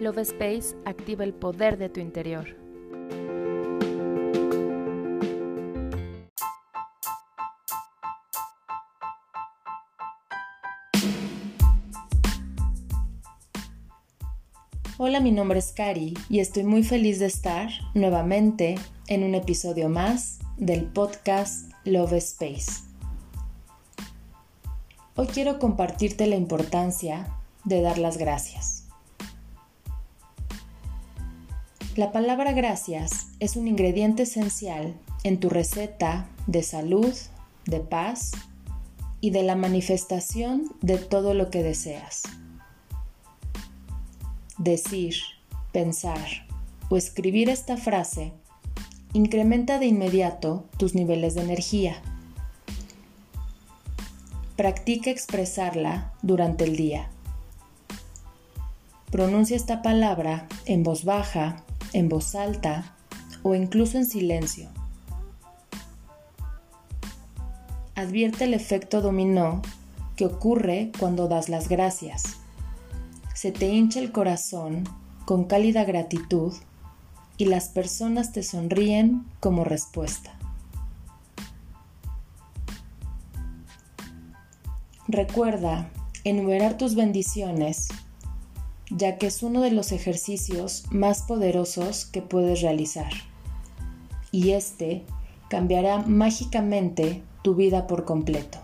Love Space activa el poder de tu interior. Hola, mi nombre es Kari y estoy muy feliz de estar nuevamente en un episodio más del podcast Love Space. Hoy quiero compartirte la importancia de dar las gracias. La palabra gracias es un ingrediente esencial en tu receta de salud, de paz y de la manifestación de todo lo que deseas. Decir, pensar o escribir esta frase incrementa de inmediato tus niveles de energía. Practica expresarla durante el día. Pronuncia esta palabra en voz baja en voz alta o incluso en silencio. Advierte el efecto dominó que ocurre cuando das las gracias. Se te hincha el corazón con cálida gratitud y las personas te sonríen como respuesta. Recuerda enumerar tus bendiciones ya que es uno de los ejercicios más poderosos que puedes realizar. Y este cambiará mágicamente tu vida por completo.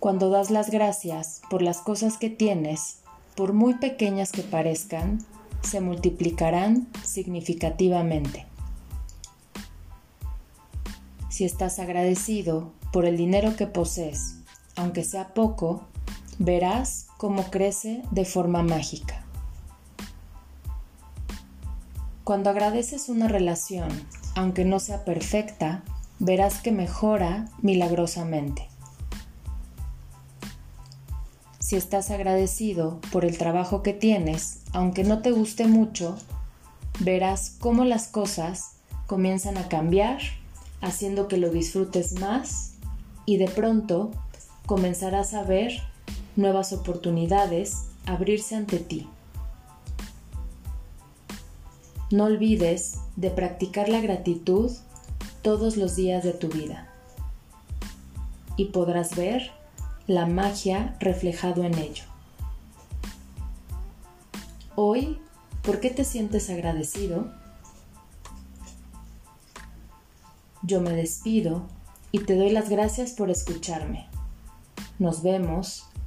Cuando das las gracias por las cosas que tienes, por muy pequeñas que parezcan, se multiplicarán significativamente. Si estás agradecido por el dinero que posees, aunque sea poco, verás cómo crece de forma mágica. Cuando agradeces una relación, aunque no sea perfecta, verás que mejora milagrosamente. Si estás agradecido por el trabajo que tienes, aunque no te guste mucho, verás cómo las cosas comienzan a cambiar, haciendo que lo disfrutes más y de pronto comenzarás a ver nuevas oportunidades abrirse ante ti. No olvides de practicar la gratitud todos los días de tu vida y podrás ver la magia reflejado en ello. Hoy, ¿por qué te sientes agradecido? Yo me despido y te doy las gracias por escucharme. Nos vemos